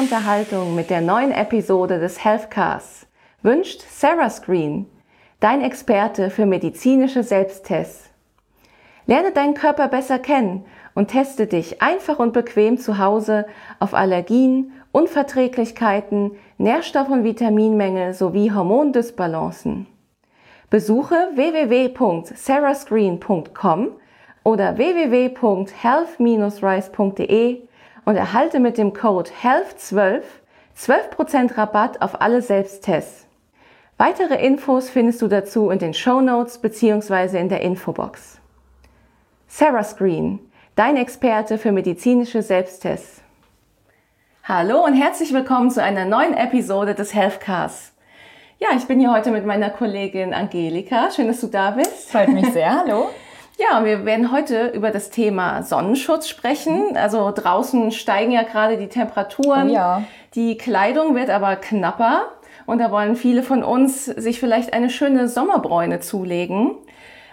Unterhaltung mit der neuen Episode des Healthcasts wünscht Sarah Screen, dein Experte für medizinische Selbsttests. Lerne deinen Körper besser kennen und teste dich einfach und bequem zu Hause auf Allergien, Unverträglichkeiten, Nährstoff- und Vitaminmängel sowie Hormondysbalancen. Besuche www.sarahscreen.com oder www.health-rise.de und erhalte mit dem Code HEALTH12 12% Rabatt auf alle Selbsttests. Weitere Infos findest du dazu in den Show Notes bzw. in der Infobox. Sarah Screen, dein Experte für medizinische Selbsttests. Hallo und herzlich willkommen zu einer neuen Episode des Healthcasts. Ja, ich bin hier heute mit meiner Kollegin Angelika. Schön, dass du da bist. Freut mich sehr. Hallo. Ja, wir werden heute über das Thema Sonnenschutz sprechen. Also draußen steigen ja gerade die Temperaturen. Oh ja. Die Kleidung wird aber knapper. Und da wollen viele von uns sich vielleicht eine schöne Sommerbräune zulegen.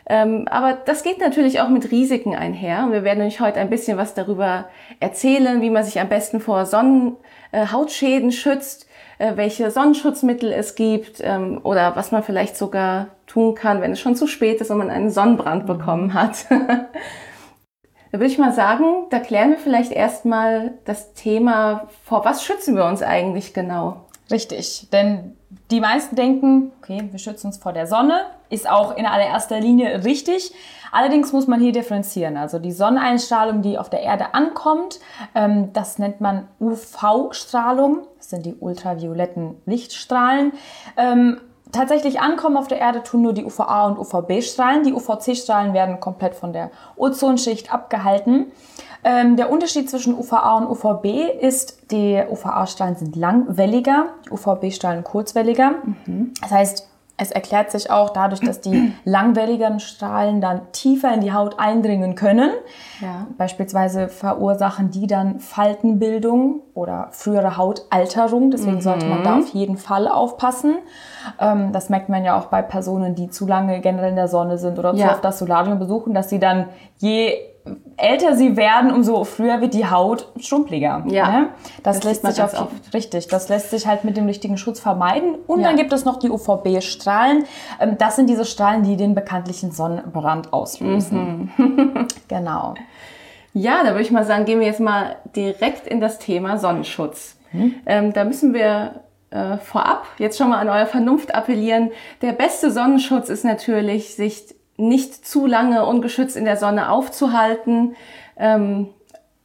Ähm, aber das geht natürlich auch mit Risiken einher. Wir werden euch heute ein bisschen was darüber erzählen, wie man sich am besten vor Sonnenhautschäden äh, schützt, welche Sonnenschutzmittel es gibt ähm, oder was man vielleicht sogar tun kann, wenn es schon zu spät ist und man einen Sonnenbrand mhm. bekommen hat. da würde ich mal sagen, da klären wir vielleicht erstmal das Thema, vor was schützen wir uns eigentlich genau? Richtig, denn die meisten denken, okay, wir schützen uns vor der Sonne, ist auch in allererster Linie richtig. Allerdings muss man hier differenzieren. Also die Sonneneinstrahlung, die auf der Erde ankommt, ähm, das nennt man UV-Strahlung. Das sind die ultravioletten Lichtstrahlen. Ähm, tatsächlich ankommen auf der Erde tun nur die UVA und UVB-Strahlen. Die UVC-Strahlen werden komplett von der Ozonschicht abgehalten. Ähm, der Unterschied zwischen UVA und UVB ist, die UVA-Strahlen sind langwelliger, die UVB-Strahlen kurzwelliger. Mhm. Das heißt, es erklärt sich auch dadurch, dass die langwelligen Strahlen dann tiefer in die Haut eindringen können. Ja. Beispielsweise verursachen die dann Faltenbildung oder frühere Hautalterung. Deswegen mhm. sollte man da auf jeden Fall aufpassen. Ähm, das merkt man ja auch bei Personen, die zu lange generell in der Sonne sind oder zu oft das Solarium besuchen, dass sie dann je älter sie werden, umso früher wird die Haut schrumpeliger. Ja, ne? das, das lässt sich auf oft. richtig. Das lässt sich halt mit dem richtigen Schutz vermeiden. Und ja. dann gibt es noch die UVB-Strahlen. Ähm, das sind diese Strahlen, die den bekanntlichen Sonnenbrand auslösen. Mhm. genau. Ja, da würde ich mal sagen, gehen wir jetzt mal direkt in das Thema Sonnenschutz. Mhm. Ähm, da müssen wir äh, vorab jetzt schon mal an eure Vernunft appellieren. Der beste Sonnenschutz ist natürlich, sich nicht zu lange ungeschützt in der Sonne aufzuhalten, ähm,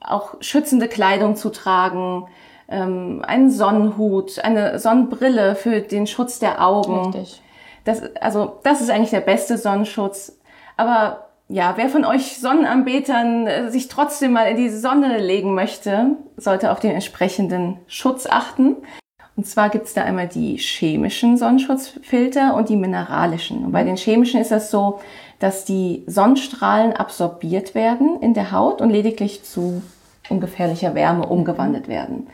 auch schützende Kleidung zu tragen, ähm, einen Sonnenhut, eine Sonnenbrille für den Schutz der Augen. Richtig. Das, also das ist eigentlich der beste Sonnenschutz. Aber ja, wer von euch Sonnenanbetern äh, sich trotzdem mal in die Sonne legen möchte, sollte auf den entsprechenden Schutz achten. Und zwar gibt es da einmal die chemischen Sonnenschutzfilter und die mineralischen. Und bei den chemischen ist das so, dass die Sonnenstrahlen absorbiert werden in der Haut und lediglich zu ungefährlicher Wärme umgewandelt werden.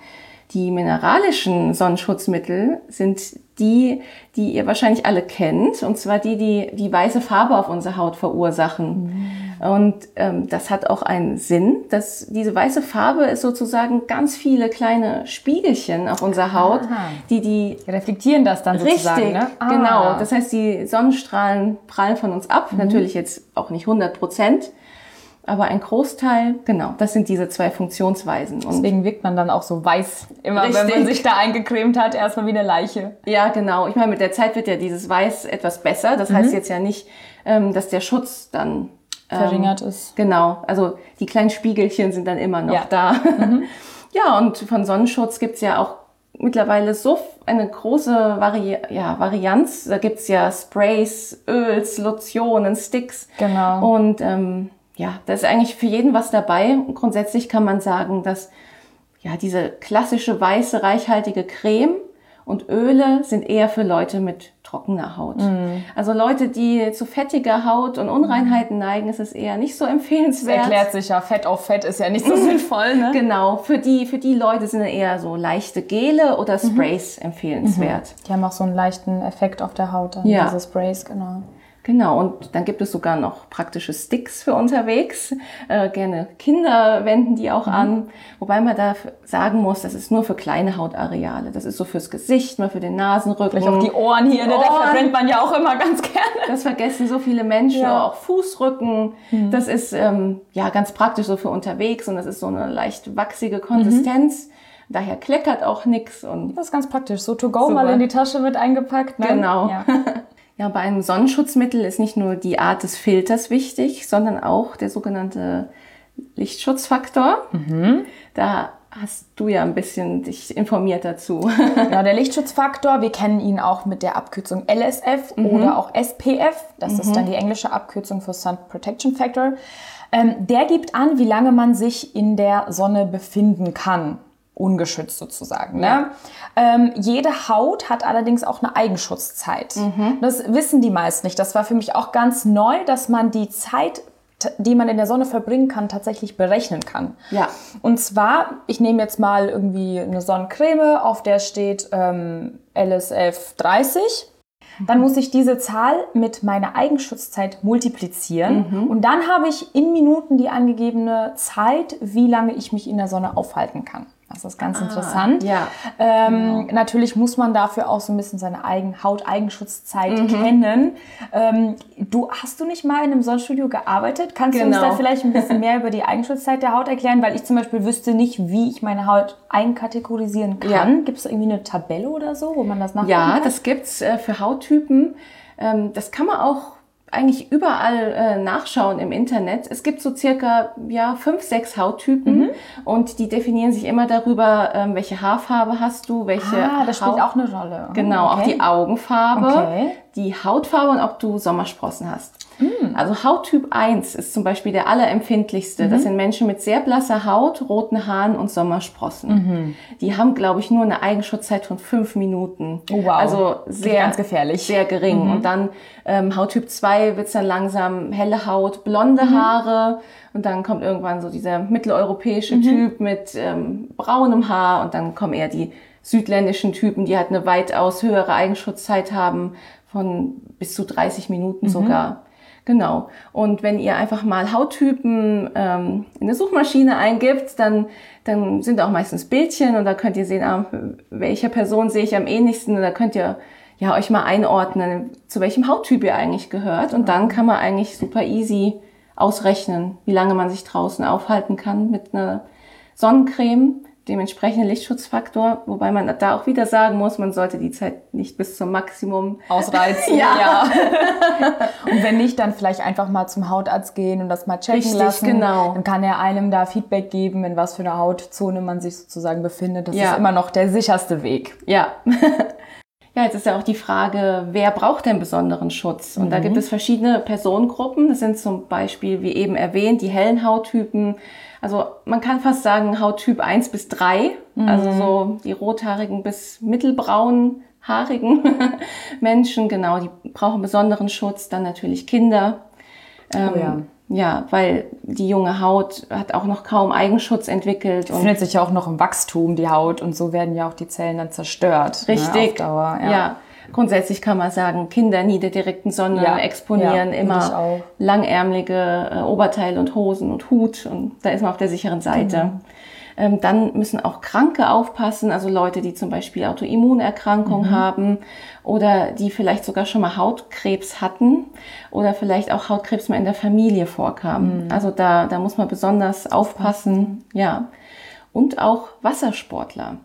Die mineralischen Sonnenschutzmittel sind die, die ihr wahrscheinlich alle kennt, und zwar die, die die weiße Farbe auf unserer Haut verursachen. Mhm. Und ähm, das hat auch einen Sinn, dass diese weiße Farbe ist sozusagen ganz viele kleine Spiegelchen auf unserer Haut, Aha. die die reflektieren das dann sozusagen. Richtig, ne? ah. genau. Das heißt, die Sonnenstrahlen prallen von uns ab, mhm. natürlich jetzt auch nicht 100 Prozent. Aber ein Großteil, genau, das sind diese zwei Funktionsweisen. Und Deswegen wirkt man dann auch so weiß, immer richtig. wenn man sich da eingecremt hat, erstmal wie eine Leiche. Ja, genau. Ich meine, mit der Zeit wird ja dieses Weiß etwas besser. Das mhm. heißt jetzt ja nicht, ähm, dass der Schutz dann ähm, verringert ist. Genau. Also die kleinen Spiegelchen sind dann immer noch ja. da. Mhm. ja, und von Sonnenschutz gibt's ja auch mittlerweile so eine große Vari ja, Varianz. Da gibt's ja Sprays, Öls, Lotionen, Sticks. Genau. Und ähm, ja, da ist eigentlich für jeden was dabei. grundsätzlich kann man sagen, dass ja diese klassische weiße, reichhaltige Creme und Öle sind eher für Leute mit trockener Haut. Mm. Also Leute, die zu fettiger Haut und Unreinheiten neigen, ist es eher nicht so empfehlenswert. Das erklärt sich ja, Fett auf Fett ist ja nicht so sinnvoll, ne? Genau, für die, für die Leute sind eher so leichte Gele oder mhm. Sprays mhm. empfehlenswert. Die haben auch so einen leichten Effekt auf der Haut, dann ja. diese Sprays, genau. Genau, und dann gibt es sogar noch praktische Sticks für unterwegs. Äh, gerne Kinder wenden die auch mhm. an. Wobei man da sagen muss, das ist nur für kleine Hautareale. Das ist so fürs Gesicht, mal für den Nasenrücken. Vielleicht auch die Ohren hier, die ne? Ohren. da verbrennt man ja auch immer ganz gerne. Das vergessen so viele Menschen, ja. auch Fußrücken. Mhm. Das ist ähm, ja ganz praktisch so für unterwegs und das ist so eine leicht wachsige Konsistenz. Mhm. Daher kleckert auch nichts und das ist ganz praktisch. So to go mal in die Tasche mit eingepackt. Ne? Genau. Ja. Ja, bei einem Sonnenschutzmittel ist nicht nur die Art des Filters wichtig, sondern auch der sogenannte Lichtschutzfaktor. Mhm. Da hast du ja ein bisschen dich informiert dazu. Ja, der Lichtschutzfaktor, wir kennen ihn auch mit der Abkürzung LSF mhm. oder auch SPF. Das mhm. ist dann die englische Abkürzung für Sun Protection Factor. Ähm, der gibt an, wie lange man sich in der Sonne befinden kann ungeschützt sozusagen. Ne? Ähm, jede Haut hat allerdings auch eine Eigenschutzzeit. Mhm. Das wissen die meisten nicht. Das war für mich auch ganz neu, dass man die Zeit die man in der Sonne verbringen kann, tatsächlich berechnen kann. Ja. Und zwar, ich nehme jetzt mal irgendwie eine Sonnencreme, auf der steht ähm, LSF 30. Dann muss ich diese Zahl mit meiner Eigenschutzzeit multiplizieren mhm. und dann habe ich in Minuten die angegebene Zeit, wie lange ich mich in der Sonne aufhalten kann. Das ist ganz ah, interessant. Ja. Ähm, genau. Natürlich muss man dafür auch so ein bisschen seine Eigen Hauteigenschutzzeit mhm. kennen. Ähm, du hast du nicht mal in einem Sonnenstudio gearbeitet? Kannst genau. du uns da genau. vielleicht ein bisschen mehr über die Eigenschutzzeit der Haut erklären? Weil ich zum Beispiel wüsste nicht, wie ich meine Haut einkategorisieren kann. Ja. Gibt es irgendwie eine Tabelle oder so, wo man das nachgucken Ja, kann? das gibt's äh, für Hauttypen. Ähm, das kann man auch eigentlich überall äh, nachschauen im Internet. Es gibt so circa ja fünf, sechs Hauttypen mhm. und die definieren sich immer darüber, ähm, welche Haarfarbe hast du, welche. Ah, das spielt auch eine Rolle. Genau, okay. auch die Augenfarbe, okay. die Hautfarbe und ob du Sommersprossen hast. Mhm. Also Hauttyp 1 ist zum Beispiel der allerempfindlichste. Mhm. Das sind Menschen mit sehr blasser Haut, roten Haaren und Sommersprossen. Mhm. Die haben, glaube ich, nur eine Eigenschutzzeit von fünf Minuten. Oh, wow. Also sehr ganz gefährlich. Sehr gering. Mhm. Und dann ähm, Hauttyp 2 wird's dann langsam helle Haut, blonde mhm. Haare. Und dann kommt irgendwann so dieser mitteleuropäische. Typ mit ähm, braunem Haar. Und dann kommen eher die südländischen Typen, die halt eine weitaus höhere Eigenschutzzeit haben, von bis zu 30 Minuten sogar. Genau. Und wenn ihr einfach mal Hauttypen ähm, in der Suchmaschine eingibt, dann, dann sind auch meistens Bildchen und da könnt ihr sehen, ah, welcher Person sehe ich am ähnlichsten und da könnt ihr ja euch mal einordnen, zu welchem Hauttyp ihr eigentlich gehört. Und dann kann man eigentlich super easy ausrechnen, wie lange man sich draußen aufhalten kann mit einer Sonnencreme dementsprechenden Lichtschutzfaktor, wobei man da auch wieder sagen muss, man sollte die Zeit nicht bis zum Maximum ausreizen. ja. ja. und wenn nicht, dann vielleicht einfach mal zum Hautarzt gehen und das mal checken Richtig, lassen. Genau. Dann kann er einem da Feedback geben, in was für einer Hautzone man sich sozusagen befindet. Das ja. ist immer noch der sicherste Weg. Ja. Ja, jetzt ist ja auch die Frage, wer braucht denn besonderen Schutz? Und mhm. da gibt es verschiedene Personengruppen. Das sind zum Beispiel, wie eben erwähnt, die hellen Hauttypen, also man kann fast sagen Hauttyp 1 bis 3, mhm. also so die rothaarigen bis mittelbraunen haarigen Menschen, genau, die brauchen besonderen Schutz, dann natürlich Kinder. Ähm, oh ja. Ja, weil die junge Haut hat auch noch kaum Eigenschutz entwickelt. Befindet sich ja auch noch im Wachstum, die Haut, und so werden ja auch die Zellen dann zerstört. Ne, Richtig. Ne, Dauer, ja. ja. Grundsätzlich kann man sagen, Kinder nie der direkten Sonne ja, exponieren, ja, immer langärmelige äh, Oberteile und Hosen und Hut und da ist man auf der sicheren Seite. Genau. Ähm, dann müssen auch Kranke aufpassen, also Leute, die zum Beispiel Autoimmunerkrankungen mhm. haben oder die vielleicht sogar schon mal Hautkrebs hatten oder vielleicht auch Hautkrebs mal in der Familie vorkam. Mhm. Also da, da muss man besonders aufpassen, ja. Und auch Wassersportler.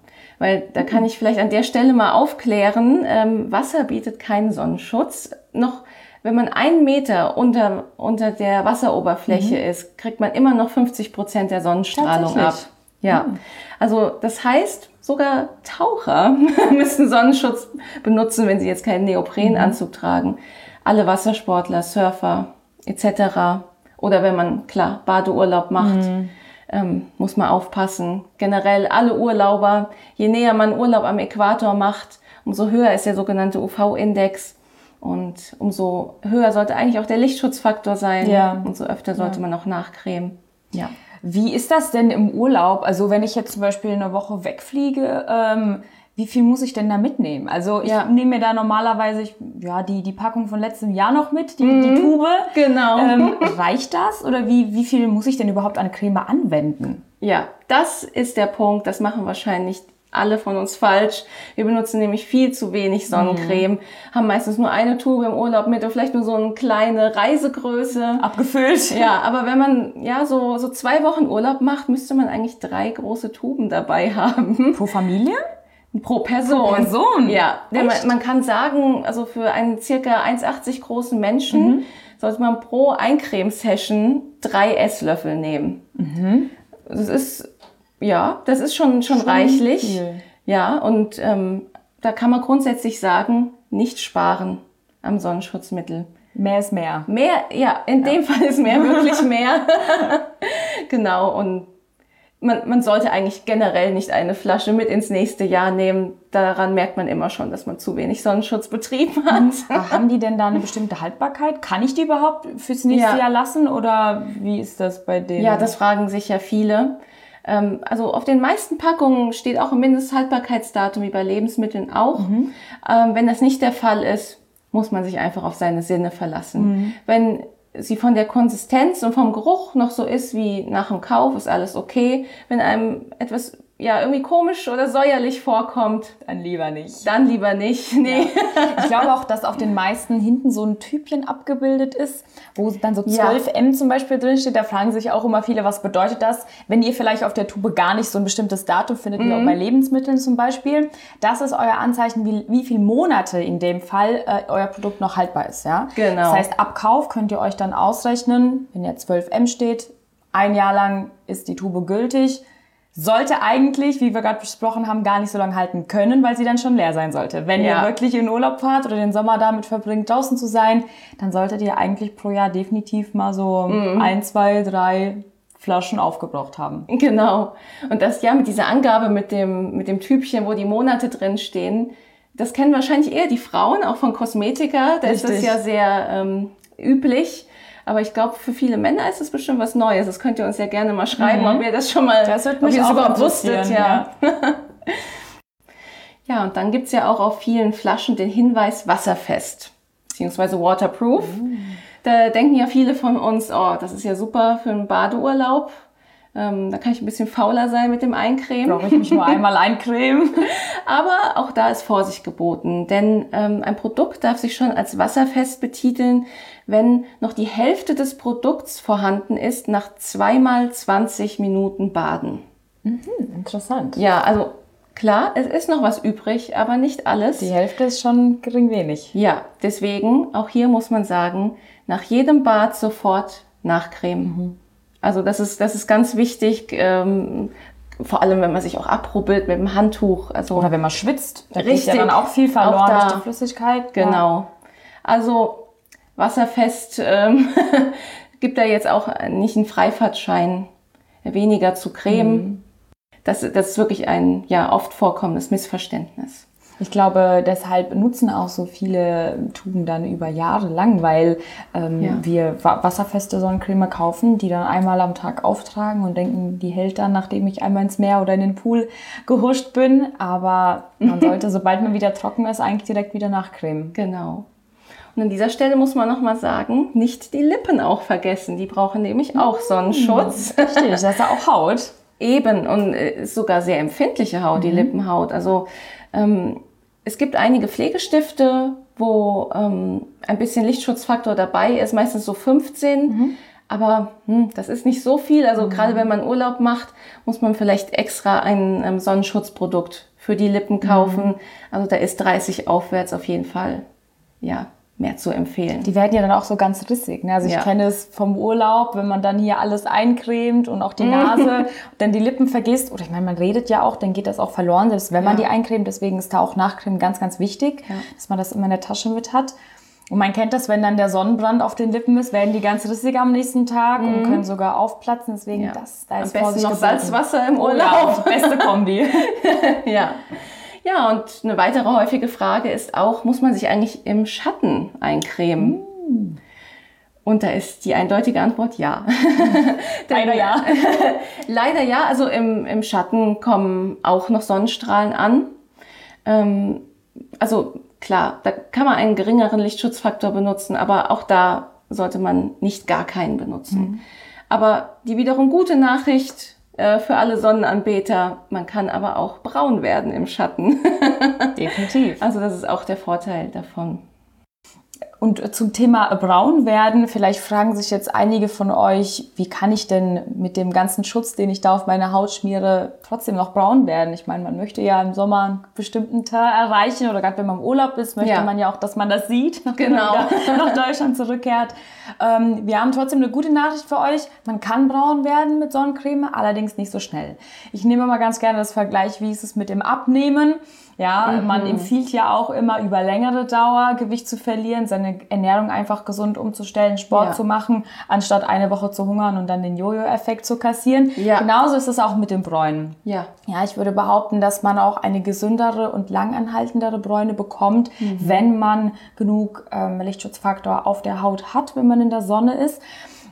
Weil da kann ich vielleicht an der Stelle mal aufklären, ähm, Wasser bietet keinen Sonnenschutz. Noch wenn man einen Meter unter, unter der Wasseroberfläche mhm. ist, kriegt man immer noch 50 Prozent der Sonnenstrahlung ab. Ja, mhm. also das heißt, sogar Taucher müssen Sonnenschutz benutzen, wenn sie jetzt keinen Neoprenanzug mhm. tragen. Alle Wassersportler, Surfer etc. Oder wenn man, klar, Badeurlaub macht. Mhm ähm, muss man aufpassen. Generell alle Urlauber, je näher man Urlaub am Äquator macht, umso höher ist der sogenannte UV-Index. Und umso höher sollte eigentlich auch der Lichtschutzfaktor sein. Ja. Umso öfter sollte ja. man auch nachcremen. Ja. Wie ist das denn im Urlaub? Also wenn ich jetzt zum Beispiel eine Woche wegfliege, ähm, wie viel muss ich denn da mitnehmen? Also ich ja. nehme mir da normalerweise, ja, die, die Packung von letztem Jahr noch mit, die, die Tube. Genau. Ähm, reicht das oder wie, wie viel muss ich denn überhaupt an Creme anwenden? Ja, das ist der Punkt. Das machen wahrscheinlich alle von uns falsch. Wir benutzen nämlich viel zu wenig Sonnencreme, haben meistens nur eine Tube im Urlaub mit oder vielleicht nur so eine kleine Reisegröße. Abgefüllt. Ja, aber wenn man ja so, so zwei Wochen Urlaub macht, müsste man eigentlich drei große Tuben dabei haben. Pro Familie? Pro Person. Pro Person? Ja. ja man, man kann sagen, also für einen circa 1,80 großen Menschen sollte man pro Eincreme-Session drei Esslöffel nehmen. Das ist, ja, das ist schon, schon, reichlich. viel. Ja, und ähm, da kann man grundsätzlich sagen, nicht sparen am Sonnenschutzmittel. Mehr ist mehr. Mehr, ja, in dem Fall ist mehr wirklich mehr. genau, und man, man sollte eigentlich generell nicht eine Flasche mit ins nächste Jahr nehmen. Daran merkt man immer schon, dass man zu wenig Sonnenschutz betrieben hat. Haben die denn da eine bestimmte Haltbarkeit? Kann ich die überhaupt fürs nächste Ja. Jahr lassen oder wie ist das bei denen? Ja, das fragen sich ja viele. Ähm, Also auf den meisten Packungen steht auch ein Mindesthaltbarkeitsdatum, wie bei Lebensmitteln auch. Ähm, Wenn das nicht der Fall ist, muss man sich einfach auf seine Sinne verlassen. Wenn sie von der Konsistenz und vom Geruch noch so ist wie nach dem Kauf, ist alles okay. Wenn einem etwas ja irgendwie komisch oder säuerlich vorkommt, dann lieber nicht. dann lieber nicht. Nee. Ich glaube auch, dass auf den meisten hinten so ein Typchen abgebildet ist, wo dann so Ja. 12M zum Beispiel drinsteht. Da fragen sich auch immer viele, was bedeutet das? Wenn ihr vielleicht auf der Tube gar nicht so ein bestimmtes Datum findet, wie Mhm. auch bei Lebensmitteln zum Beispiel, das ist euer Anzeichen, wie, wie viele Monate in dem Fall äh, euer Produkt noch haltbar ist. Ja? Genau. Das heißt, ab Kauf könnt ihr euch dann ausrechnen, wenn ja 12M steht, ein Jahr lang ist die Tube gültig. Sollte eigentlich, wie wir gerade besprochen haben, gar nicht so lange halten können, weil sie dann schon leer sein sollte. Wenn Ja. ihr wirklich in Urlaub fahrt oder den Sommer damit verbringt, draußen zu sein, dann solltet ihr eigentlich pro Jahr definitiv mal so Mhm. ein, zwei, drei Flaschen aufgebraucht haben. Genau. Und das ja mit dieser Angabe mit dem, mit dem Typchen, wo die Monate drin stehen, das kennen wahrscheinlich eher die Frauen, auch von Kosmetika. Da ist das Richtig. ja sehr ähm, üblich. Aber ich glaube, für viele Männer ist das bestimmt was Neues. Das könnt ihr uns ja gerne mal schreiben, ob ihr das schon mal, Mhm. Das wird ob mich ihr das auch überhaupt wusstet. interessieren, Ja. ja, und dann gibt's ja auch auf vielen Flaschen den Hinweis wasserfest, beziehungsweise waterproof. Da denken ja viele von uns, oh, das ist ja super für einen Badeurlaub. Ähm, da kann ich ein bisschen fauler sein mit dem Eincremen. Brauche ich mich nur einmal eincremen. Aber auch da ist Vorsicht geboten, denn ähm, ein Produkt darf sich schon als wasserfest betiteln, wenn noch die Hälfte des Produkts vorhanden ist nach zweimal 20 Minuten Baden. Interessant. Ja, also klar, es ist noch was übrig, aber nicht alles. Die Hälfte ist schon gering wenig. Ja, deswegen, auch hier muss man sagen, nach jedem Bad sofort nachcremen. Also das ist, das ist ganz wichtig, ähm, vor allem wenn man sich auch abrubbelt mit dem Handtuch. Also Oder wenn man schwitzt, da geht Richtig. ja dann auch viel Auch verloren da. durch die Flüssigkeit. Ja. Genau. Also wasserfest ähm, gibt da jetzt auch nicht einen Freifahrtschein, weniger zu cremen. Das, das ist wirklich ein ja oft vorkommendes Missverständnis. Ich glaube, deshalb nutzen auch so viele Tuben dann über Jahre lang, weil ähm, Ja. wir wa- wasserfeste Sonnencreme kaufen, die dann einmal am Tag auftragen und denken, die hält dann, nachdem ich einmal ins Meer oder in den Pool gehuscht bin. Aber man sollte, sobald man wieder trocken ist, eigentlich direkt wieder nachcremen. Genau. Und an dieser Stelle muss man nochmal sagen, nicht die Lippen auch vergessen. Die brauchen nämlich auch Sonnenschutz. Richtig, das ist ja auch Haut. Eben und äh, ist sogar sehr empfindliche Haut, die Lippenhaut. Also ähm, es gibt einige Pflegestifte, wo ähm, ein bisschen Lichtschutzfaktor dabei ist, meistens so 15. Aber hm, das ist nicht so viel. Also gerade wenn man Urlaub macht, muss man vielleicht extra ein ähm, Sonnenschutzprodukt für die Lippen kaufen. Also da ist 30 aufwärts auf jeden Fall ja mehr zu empfehlen. Die werden ja dann auch so ganz rissig. Ne? Also ich Ja. kenne es vom Urlaub, wenn man dann hier alles eincremt und auch die Nase und dann die Lippen vergisst. Oder ich meine, man redet ja auch, dann geht das auch verloren, selbst wenn man Ja. die eincremt. Deswegen ist da auch Nachcremen ganz, ganz wichtig, Ja. dass man das immer in der Tasche mit hat. Und man kennt das, wenn dann der Sonnenbrand auf den Lippen ist, werden die ganz rissig am nächsten Tag und können sogar aufplatzen. Deswegen, das, da Am ist besten Vorsicht noch geboten. Salzwasser im Oh ja, Urlaub. beste Kombi. Ja. Ja, und eine weitere häufige Frage ist auch, muss man sich eigentlich im Schatten eincremen? Und da ist die eindeutige Antwort ja. Leider ja. Leider ja, also im, im Schatten kommen auch noch Sonnenstrahlen an. Ähm, also klar, da kann man einen geringeren Lichtschutzfaktor benutzen, aber auch da sollte man nicht gar keinen benutzen. Mhm. Aber die wiederum gute Nachricht äh, für alle Sonnenanbeter, man kann aber auch braun werden im Schatten. Definitiv. Also das ist auch der Vorteil davon. Und zum Thema braun werden, vielleicht fragen sich jetzt einige von euch, wie kann ich denn mit dem ganzen Schutz, den ich da auf meine Haut schmiere, trotzdem noch braun werden? Ich meine, man möchte ja im Sommer einen bestimmten Teil erreichen oder gerade wenn man im Urlaub ist, möchte ja. man ja auch, dass man das sieht, genau. man nach Deutschland zurückkehrt. Ähm, wir haben trotzdem eine gute Nachricht für euch. Man kann braun werden mit Sonnencreme, allerdings nicht so schnell. Ich nehme mal ganz gerne das Vergleich, wie ist es mit dem Abnehmen. Ja, mhm. man empfiehlt ja auch immer über längere Dauer Gewicht zu verlieren, seine Ernährung einfach gesund umzustellen, Sport ja. zu machen, anstatt eine Woche zu hungern und dann den Jojo-Effekt zu kassieren. Ja. Genauso ist es auch mit den Bräunen. Ja. Ja, ich würde behaupten, dass man auch eine gesündere und langanhaltendere Bräune bekommt, mhm. wenn man genug ähm, Lichtschutzfaktor auf der Haut hat, wenn man in der Sonne ist.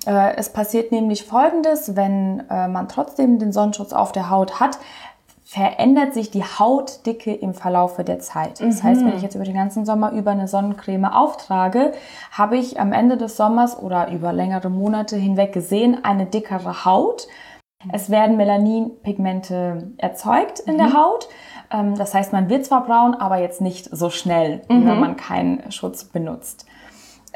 Äh, es passiert nämlich Folgendes, wenn äh, man trotzdem den Sonnenschutz auf der Haut hat, verändert sich die Hautdicke im Verlaufe der Zeit. Das mhm. heißt, wenn ich jetzt über den ganzen Sommer über eine Sonnencreme auftrage, habe ich am Ende des Sommers oder über längere Monate hinweg gesehen eine dickere Haut. Es werden Melaninpigmente erzeugt in mhm. der Haut. Ähm, das heißt, man wird zwar braun, aber jetzt nicht so schnell, mhm. wenn man keinen Schutz benutzt.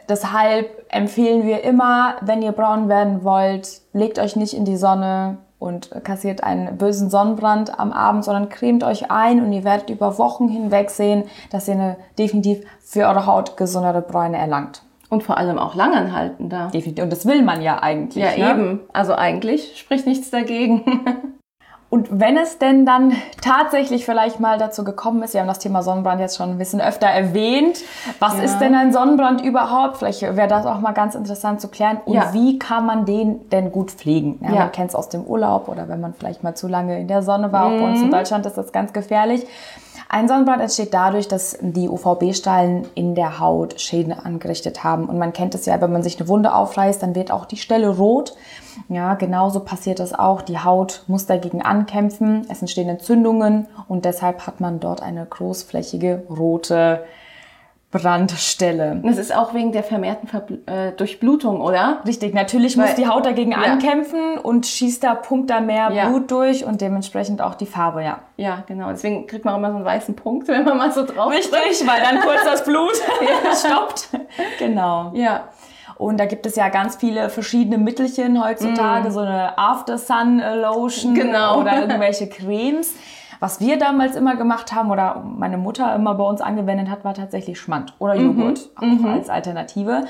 Deshalb empfehlen wir immer, wenn ihr braun werden wollt, legt euch nicht in die Sonne, und kassiert einen bösen Sonnenbrand am Abend, sondern cremt euch ein und ihr werdet über Wochen hinweg sehen, dass ihr eine definitiv für eure Haut gesundere Bräune erlangt. Und vor allem auch langanhaltender. Definitiv. Und das will man ja eigentlich. Ja, ne? eben. Also eigentlich spricht nichts dagegen. Und wenn es denn dann tatsächlich vielleicht mal dazu gekommen ist, wir haben das Thema Sonnenbrand jetzt schon ein bisschen öfter erwähnt, was ja. ist denn ein Sonnenbrand überhaupt? Vielleicht wäre das auch mal ganz interessant zu klären. Und ja. wie kann man den denn gut pflegen? Ja, man kennt es aus dem Urlaub oder wenn man vielleicht mal zu lange in der Sonne war. Mhm. Auch bei uns in mhm. Deutschland ist das ganz gefährlich. Ein Sonnenbrand entsteht dadurch, dass die UVB-Strahlen in der Haut Schäden angerichtet haben. Und man kennt es ja, wenn man sich eine Wunde aufreißt, dann wird auch die Stelle rot. Ja, genauso passiert das auch. Die Haut muss dagegen ankämpfen. Es entstehen Entzündungen und deshalb hat man dort eine großflächige rote Brandstelle. Das ist auch wegen der vermehrten Verbl äh, Durchblutung, oder? Richtig, natürlich Weil, muss die Haut dagegen ja. ankämpfen und schießt da, pumpt da mehr ja. Blut durch und dementsprechend auch die Farbe, ja. Ja, genau. Deswegen kriegt man auch immer so einen weißen Punkt, wenn man mal so drauf Richtig, weil dann kurz das Blut stoppt. Genau. Ja. Und da gibt es ja ganz viele verschiedene Mittelchen heutzutage, mm. so eine After Sun Lotion genau. oder irgendwelche Cremes. Was wir damals immer gemacht haben oder meine Mutter immer bei uns angewendet hat, war tatsächlich Schmand oder mhm. Joghurt mhm. als Alternative,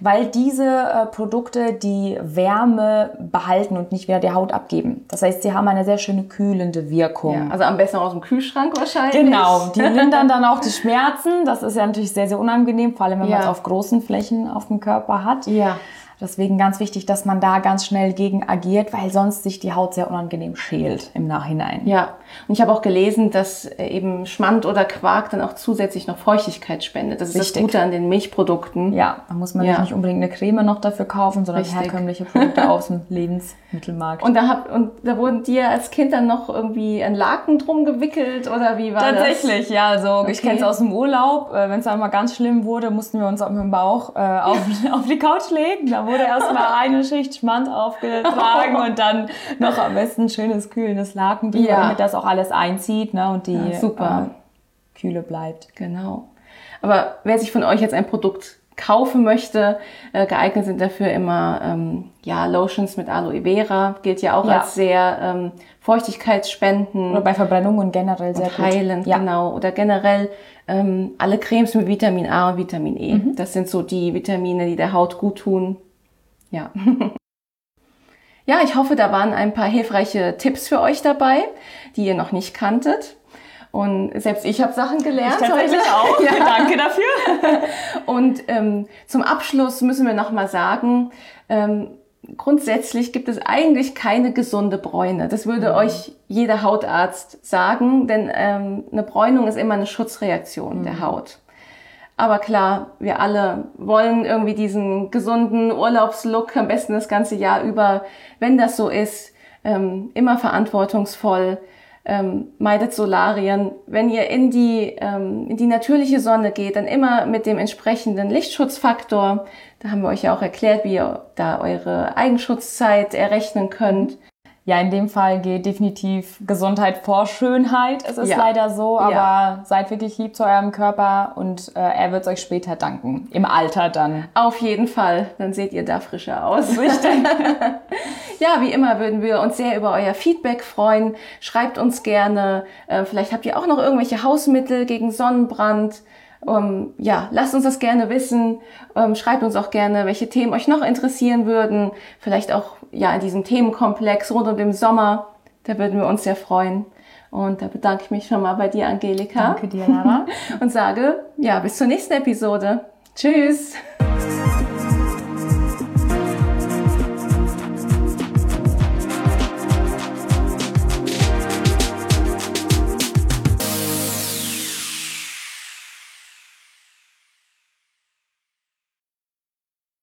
weil diese äh, Produkte die Wärme behalten und nicht wieder die Haut abgeben. Das heißt, sie haben eine sehr schöne kühlende Wirkung. Ja, also am besten aus dem Kühlschrank wahrscheinlich. Genau, die lindern dann auch die Schmerzen. Das ist ja natürlich sehr, sehr unangenehm, vor allem wenn ja. man es auf großen Flächen auf dem Körper hat. Ja. Deswegen ganz wichtig, dass man da ganz schnell gegen agiert, weil sonst sich die Haut sehr unangenehm schält im Nachhinein. Ja, und ich habe auch gelesen, dass äh, eben Schmand oder Quark dann auch zusätzlich noch Feuchtigkeit spendet. Das ist Richtig. das Gute an den Milchprodukten. Ja, da muss man ja. nicht unbedingt eine Creme noch dafür kaufen, sondern Richtig. herkömmliche Produkte aus dem Lebensmittelmarkt. Und da, hab, und da wurden dir als Kind dann noch irgendwie ein Laken drum gewickelt oder wie war Tatsächlich, das? Tatsächlich, ja. Also okay. ich kenne es aus dem Urlaub. Äh, Wenn es dann mal ganz schlimm wurde, mussten wir uns mit dem Bauch äh, auf, auf die Couch legen. Da wurde erstmal eine Schicht Schmand aufgetragen und dann noch am besten ein schönes, kühlendes Laken drüber, ja. damit das auch alles einzieht ne, und die ja, super. Äh, Kühle bleibt. Genau. Aber wer sich von euch jetzt ein Produkt kaufen möchte, äh, geeignet sind dafür immer ähm, ja, Lotions mit Aloe Vera, gilt ja auch ja. als sehr ähm, Feuchtigkeitsspenden. Oder bei Verbrennungen generell sehr heilend, ja. genau. Oder generell ähm, alle Cremes mit Vitamin A und Vitamin E. Mhm. Das sind so die Vitamine, die der Haut gut tun. Ja. ja, ich hoffe, da waren ein paar hilfreiche Tipps für euch dabei, die ihr noch nicht kanntet. Und selbst ich habe Sachen gelernt. Ich tatsächlich auch. ja. Danke dafür. Und ähm, zum Abschluss müssen wir noch mal sagen, ähm, grundsätzlich gibt es eigentlich keine gesunde Bräune. Das würde mhm. euch jeder Hautarzt sagen, denn ähm, eine Bräunung ist immer eine Schutzreaktion mhm. der Haut. Aber klar, wir alle wollen irgendwie diesen gesunden Urlaubslook, am besten das ganze Jahr über. Wenn das so ist, ähm, immer verantwortungsvoll ähm, meidet Solarien. Wenn ihr in die, ähm, in die natürliche Sonne geht, dann immer mit dem entsprechenden Lichtschutzfaktor. Da haben wir euch ja auch erklärt, wie ihr da eure Eigenschutzzeit errechnen könnt. Ja, in dem Fall geht definitiv Gesundheit vor Schönheit. Es ist ja. leider so, aber ja. seid wirklich lieb zu eurem Körper und äh, er wird es euch später danken. Im Alter dann. Auf jeden Fall. Dann seht ihr da frischer aus. Richtig. ja, wie immer würden wir uns sehr über euer Feedback freuen. Schreibt uns gerne. Äh, vielleicht habt ihr auch noch irgendwelche Hausmittel gegen Sonnenbrand. Um, ähm, ja, lasst uns das gerne wissen. Ähm, schreibt uns auch gerne, welche Themen euch noch interessieren würden. Vielleicht auch ja in diesem Themenkomplex rund um den Sommer. Da würden wir uns sehr freuen. Und da bedanke ich mich schon mal bei dir, Angelika. Danke dir, Lara. Und sage, ja, bis zur nächsten Episode. Tschüss.